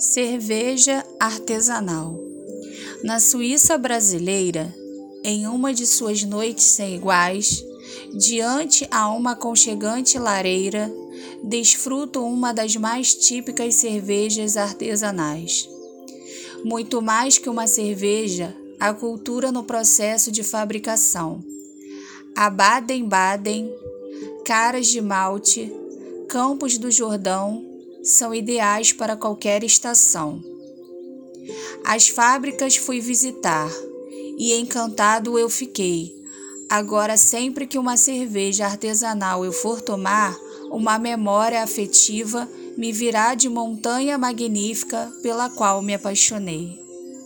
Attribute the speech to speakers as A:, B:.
A: Cerveja artesanal. Na Suíça brasileira, em uma de suas noites sem iguais, diante a uma aconchegante lareira, desfruto uma das mais típicas cervejas artesanais. Muito mais que uma cerveja, a cultura no processo de fabricação. A Baden-Baden, caras de malte, Campos do Jordão, são ideais para qualquer estação. As fábricas fui visitar e encantado eu fiquei. Agora, sempre que uma cerveja artesanal eu for tomar, uma memória afetiva me virá de montanha magnífica pela qual me apaixonei.